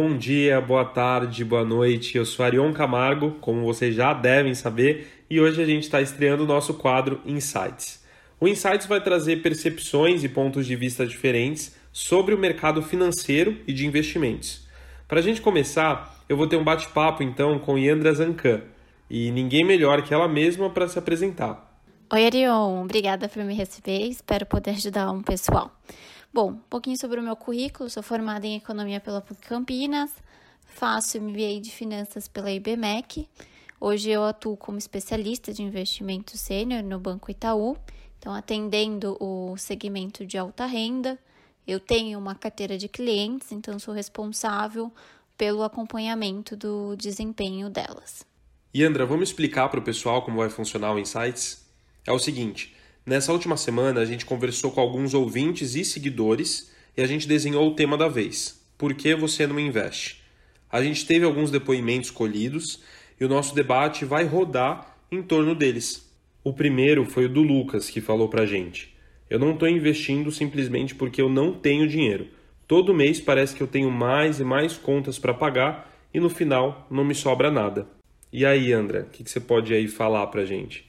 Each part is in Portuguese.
Bom dia, boa tarde, boa noite. Eu sou Arion Camargo, como vocês já devem saber, e hoje a gente está estreando o nosso quadro Insights. O Insights vai trazer percepções e pontos de vista diferentes sobre o mercado financeiro e de investimentos. Para a gente começar, eu vou ter um bate-papo então com Yandra Zancan, e ninguém melhor que ela mesma para se apresentar. Oi, Arion, obrigada por me receber, espero poder ajudar um pessoal. Bom, um pouquinho sobre o meu currículo, sou formada em Economia pela PUC Campinas, faço MBA de Finanças pela IBMEC, hoje eu atuo como especialista de investimento sênior no Banco Itaú, então atendendo o segmento de alta renda, eu tenho uma carteira de clientes, então sou responsável pelo acompanhamento do desempenho delas. Yandra, vamos explicar para o pessoal como vai funcionar o Insights? É o seguinte, nessa última semana a gente conversou com alguns ouvintes e seguidores e a gente desenhou o tema da vez. Por que você não investe? A gente teve alguns depoimentos colhidos e o nosso debate vai rodar em torno deles. O primeiro foi o do Lucas, que falou pra gente: Eu não estou investindo simplesmente porque eu não tenho dinheiro. Todo mês parece que eu tenho mais e mais contas para pagar e no final não me sobra nada. E aí, André, o que, que, você pode aí falar pra gente?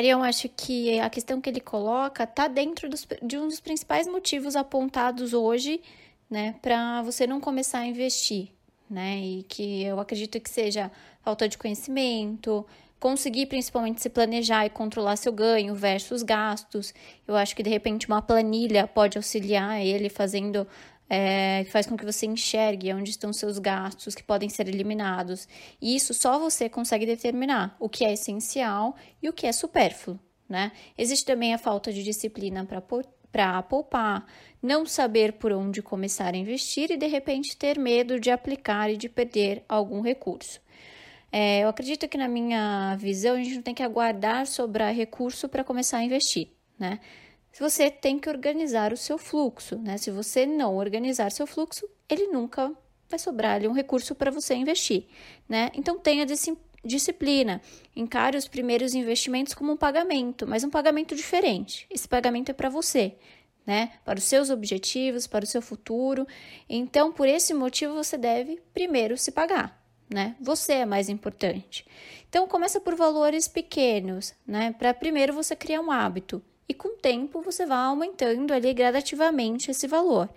Arião, acho que a questão que ele coloca está dentro dos, de um dos principais motivos apontados hoje, né, para você não começar a investir, né, e que eu acredito que seja falta de conhecimento, conseguir principalmente se planejar e controlar seu ganho versus gastos. Eu acho que de repente uma planilha pode auxiliar ele fazendo é, faz com que você enxergue onde estão seus gastos que podem ser eliminados. E isso só você consegue determinar o que é essencial e o que é supérfluo. Né? Existe também a falta de disciplina para poupar, não saber por onde começar a investir e de repente ter medo de aplicar e de perder algum recurso. É, eu acredito que na minha visão a gente não tem que aguardar sobrar recurso para começar a investir, né? Você tem que organizar o seu fluxo, né? Se você não organizar seu fluxo, ele nunca vai sobrar ali um recurso para você investir, né? Então tenha disciplina, encare os primeiros investimentos como um pagamento, mas um pagamento diferente. Esse pagamento é para você, né? Para os seus objetivos, para o seu futuro. Então, por esse motivo, você deve primeiro se pagar. Né? Você é mais importante. Então começa por valores pequenos, né? Para primeiro você criar um hábito e com o tempo você vai aumentando ali gradativamente esse valor,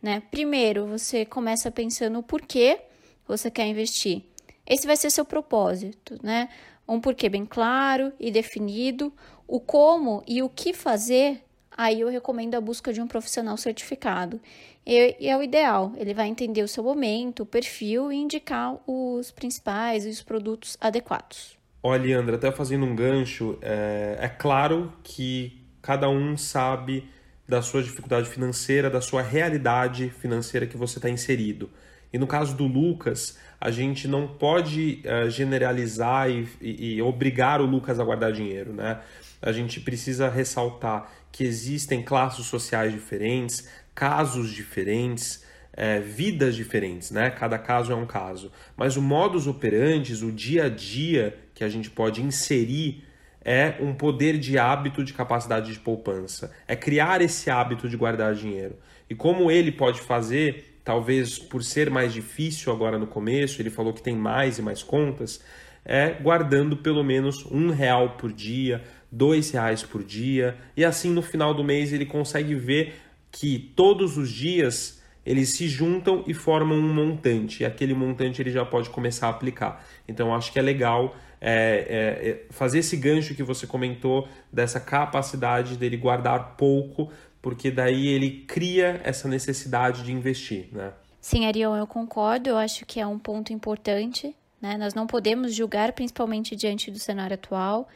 né? Primeiro, você começa pensando o porquê você quer investir. Esse vai ser seu propósito, né? Um porquê bem claro e definido, o como e o que fazer, aí eu recomendo a busca de um profissional certificado. E, é o ideal, ele vai entender o seu momento, o perfil e indicar os principais e os produtos adequados. Olha, Andra, até fazendo um gancho, é, é claro que cada um sabe da sua dificuldade financeira, da sua realidade financeira que você está inserido. E no caso do Lucas, a gente não pode uh, generalizar e, e, e, obrigar o Lucas a guardar dinheiro, né? A gente precisa ressaltar que existem classes sociais diferentes, casos diferentes, é, vidas diferentes, né? Cada caso é um caso. Mas o modus operandi, o dia a dia que a gente pode inserir é um poder de hábito de capacidade de poupança. É criar esse hábito de guardar dinheiro. E como ele pode fazer, talvez por ser mais difícil agora no começo, ele falou que tem mais e mais contas, é guardando pelo menos um real por dia, dois reais por dia, e assim no final do mês ele consegue ver que todos os dias eles se juntam e formam um montante, e aquele montante ele já pode começar a aplicar. Então acho que é legal é, é, é, fazer esse gancho que você comentou dessa capacidade dele guardar pouco, porque daí ele cria essa necessidade de investir, né? Sim, Ariel, eu concordo. Eu acho que é um ponto importante. Né? Nós não podemos julgar, principalmente diante do cenário atual.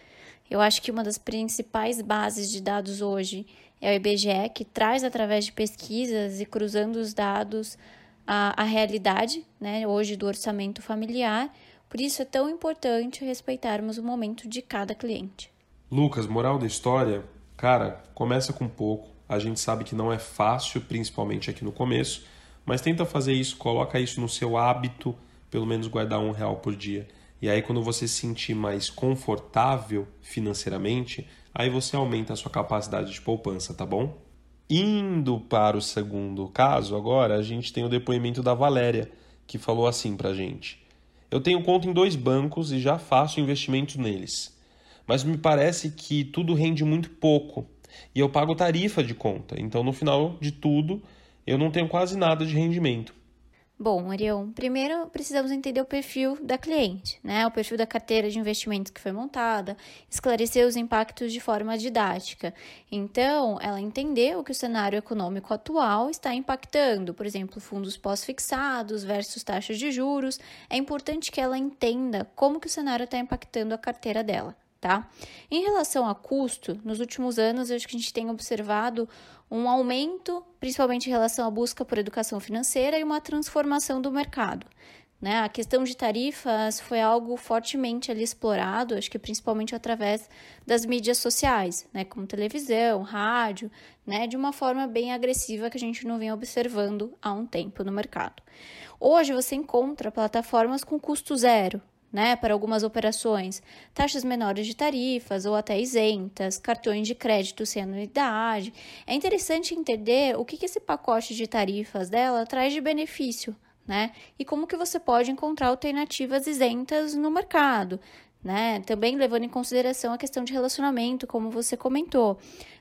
Eu acho que uma das principais bases de dados hoje é o IBGE, que traz através de pesquisas e cruzando os dados a, a realidade, né, hoje do orçamento familiar, por isso é tão importante respeitarmos o momento de cada cliente. Lucas, moral da história, cara, começa com pouco. A gente sabe que não é fácil, principalmente aqui no começo, mas tenta fazer isso, coloca isso no seu hábito, pelo menos guardar um real por dia. E aí, quando você se sentir mais confortável financeiramente, aí você aumenta a sua capacidade de poupança, tá bom? Indo para o segundo caso, agora a gente tem o depoimento da Valéria que falou assim pra gente: Eu tenho conta em dois bancos e já faço investimentos neles. Mas me parece que tudo rende muito pouco e eu pago tarifa de conta. Então, no final de tudo, eu não tenho quase nada de rendimento. Bom, Arião, primeiro precisamos entender o perfil da cliente, né? O perfil da carteira de investimentos que foi montada, esclarecer os impactos de forma didática. Então, ela entendeu que o cenário econômico atual está impactando, por exemplo, fundos pós-fixados versus taxas de juros. É importante que ela entenda como que o cenário está impactando a carteira dela tá? Em relação a custo, nos últimos anos, eu acho que a gente tem observado um aumento, principalmente em relação à busca por educação financeira e uma transformação do mercado. Né? A questão de tarifas foi algo fortemente ali explorado, acho que principalmente através das mídias sociais, né? como televisão, rádio, né? de uma forma bem agressiva que a gente não vem observando há um tempo no mercado. Hoje você encontra plataformas com custo zero, né, para algumas operações, taxas menores de tarifas ou até isentas, cartões de crédito sem anuidade. É interessante entender o que, que esse pacote de tarifas dela traz de benefício, né? E como que você pode encontrar alternativas isentas no mercado, né? Também levando em consideração a questão de relacionamento, como você comentou.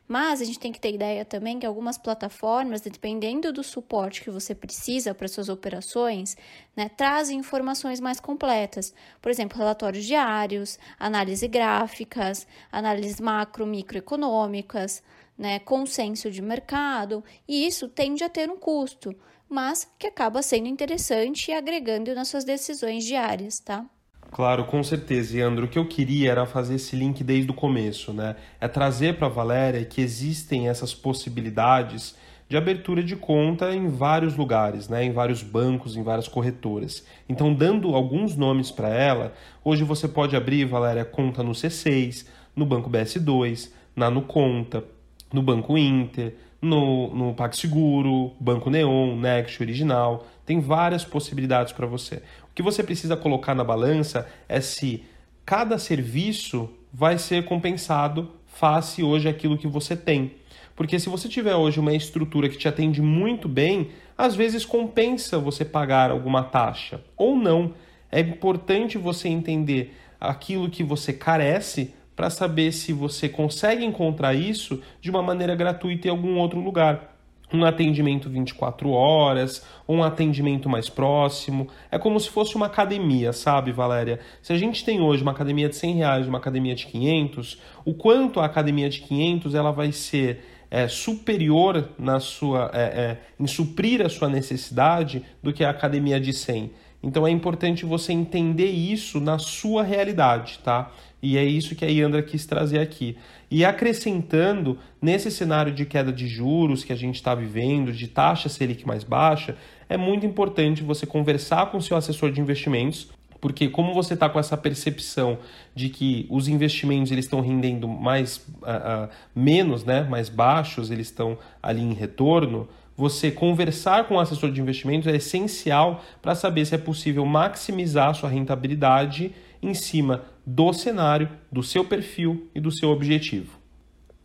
Mas a gente tem que ter ideia também que algumas plataformas, dependendo do suporte que você precisa para suas operações, né, trazem informações mais completas. Por exemplo, relatórios diários, análise gráficas, análises macro, microeconômicas, né, consenso de mercado, e isso tende a ter um custo, mas que acaba sendo interessante e agregando nas suas decisões diárias, tá? Claro, com certeza. E Andro, o que eu queria era fazer esse link desde o começo, né? É trazer para a Valéria que existem essas possibilidades de abertura de conta em vários lugares, né? Em vários bancos, em várias corretoras. Então, dando alguns nomes para ela, hoje você pode abrir, Valéria, conta no C6, no Banco BS2, na Nuconta, no Banco Inter, no, no PagSeguro, Banco Neon, Next Original. Tem várias possibilidades para você. O que você precisa colocar na balança é se cada serviço vai ser compensado face hoje aquilo que você tem. Porque se você tiver hoje uma estrutura que te atende muito bem, às vezes compensa você pagar alguma taxa ou não. É importante você entender aquilo que você carece para saber se você consegue encontrar isso de uma maneira gratuita em algum outro lugar um atendimento 24 horas, um atendimento mais próximo. É como se fosse uma academia, sabe, Valéria? Se a gente tem hoje uma academia de 100 reais uma academia de 500, o quanto a academia de 500 ela vai ser é, superior na sua, é, é, em suprir a sua necessidade do que a academia de 100. Então é importante você entender isso na sua realidade, tá? E é isso que a Yandra quis trazer aqui. E acrescentando, nesse cenário de queda de juros que a gente está vivendo, de taxa Selic mais baixa, é muito importante você conversar com o seu assessor de investimentos, porque como você está com essa percepção de que os investimentos eles estão rendendo mais uh, uh, menos, né, mais baixos, eles estão ali em retorno, você conversar com o assessor de investimentos é essencial para saber se é possível maximizar a sua rentabilidade em cima do cenário, do seu perfil e do seu objetivo.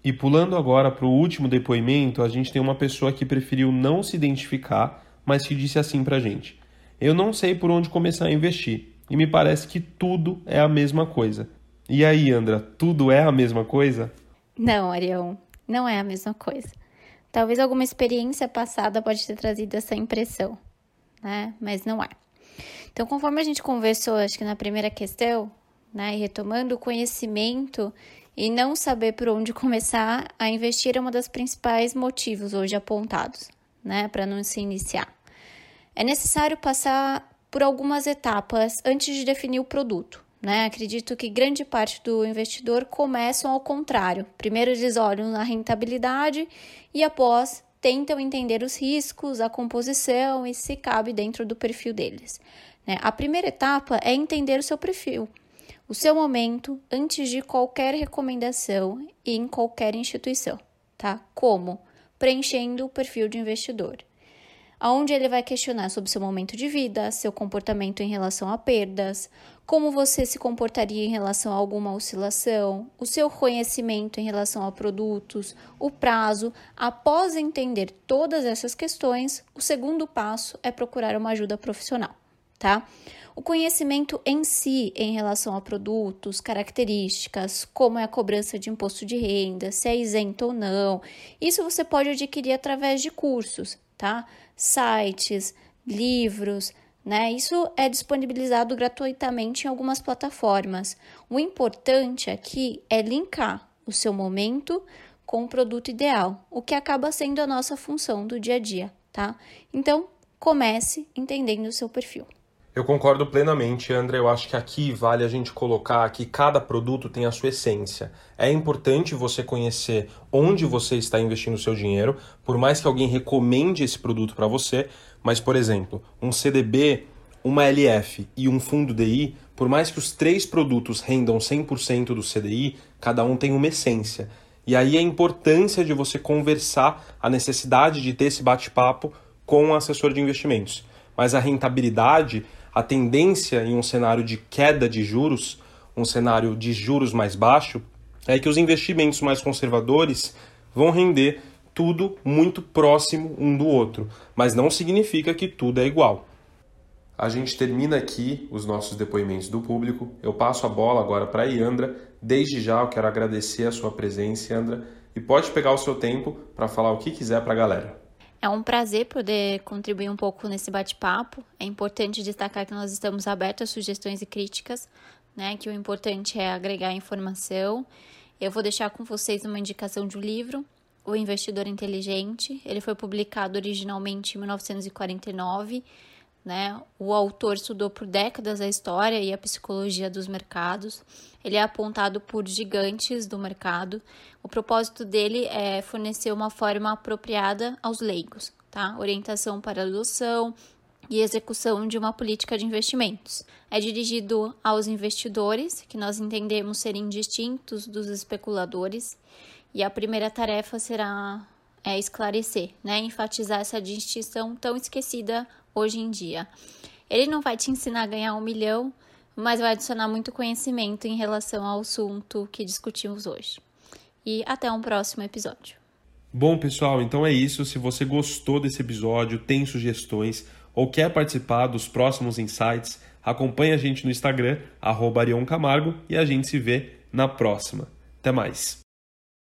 E pulando agora para o último depoimento, a gente tem uma pessoa que preferiu não se identificar, mas que disse assim para a gente: Eu não sei por onde começar a investir e me parece que tudo é a mesma coisa. E aí, Andra, tudo é a mesma coisa? Não, Arião, não é a mesma coisa. Talvez alguma experiência passada pode ter trazido essa impressão, né? Mas não é. Então, conforme a gente conversou, acho que na primeira questão, né, e retomando o conhecimento e não saber por onde começar a investir é um dos principais motivos hoje apontados, né, para não se iniciar. É necessário passar por algumas etapas antes de definir o produto. Né? Acredito que grande parte do investidor começam ao contrário. Primeiro eles olham na rentabilidade e após tentam entender os riscos, a composição e se cabe dentro do perfil deles. Né? A primeira etapa é entender o seu perfil, o seu momento antes de qualquer recomendação e em qualquer instituição, tá? Como? Preenchendo o perfil de investidor. Onde ele vai questionar sobre seu momento de vida, seu comportamento em relação a perdas, como você se comportaria em relação a alguma oscilação, o seu conhecimento em relação a produtos, o prazo. Após entender todas essas questões, o segundo passo é procurar uma ajuda profissional tá? O conhecimento em si em relação a produtos, características, como é a cobrança de imposto de renda, se é isento ou não, isso você pode adquirir através de cursos, tá? Sites, livros, né? Isso é disponibilizado gratuitamente em algumas plataformas. O importante aqui é linkar o seu momento com o produto ideal, o que acaba sendo a nossa função do dia a dia, tá? Então, comece entendendo o seu perfil. Eu concordo plenamente, André. Eu acho que aqui vale a gente colocar que cada produto tem a sua essência. É importante você conhecer onde você está investindo o seu dinheiro, por mais que alguém recomende esse produto para você. Mas, por exemplo, um CDB, uma LF e um fundo DI, por mais que os três produtos rendam 100% do CDI, cada um tem uma essência. E aí a importância de você conversar, a necessidade de ter esse bate-papo com o assessor de investimentos. Mas a rentabilidade a tendência em um cenário de queda de juros, um cenário de juros mais baixo, é que os investimentos mais conservadores vão render tudo muito próximo um do outro, mas não significa que tudo é igual. A gente termina aqui os nossos depoimentos do público. Eu passo a bola agora para a Iandra. Desde já eu quero agradecer a sua presença, Iandra, e pode pegar o seu tempo para falar o que quiser para a galera. É um prazer poder contribuir um pouco nesse bate-papo. É importante destacar que nós estamos abertos a sugestões e críticas, né? Que o importante é agregar informação. Eu vou deixar com vocês uma indicação de um livro, O Investidor Inteligente. Ele foi publicado originalmente em 1949 né? O autor estudou por décadas a história e a psicologia dos mercados. Ele é apontado por gigantes do mercado. O propósito dele é fornecer uma forma apropriada aos leigos, tá? Orientação para adoção e execução de uma política de investimentos. É dirigido aos investidores, que nós entendemos serem distintos dos especuladores, e a primeira tarefa será é esclarecer, né, enfatizar essa distinção tão esquecida hoje em dia. Ele não vai te ensinar a ganhar um milhão, mas vai adicionar muito conhecimento em relação ao assunto que discutimos hoje. E até um próximo episódio. Bom, pessoal, então é isso. Se você gostou desse episódio, tem sugestões ou quer participar dos próximos insights, acompanhe a gente no Instagram, arroba Camargo, e a gente se vê na próxima. Até mais!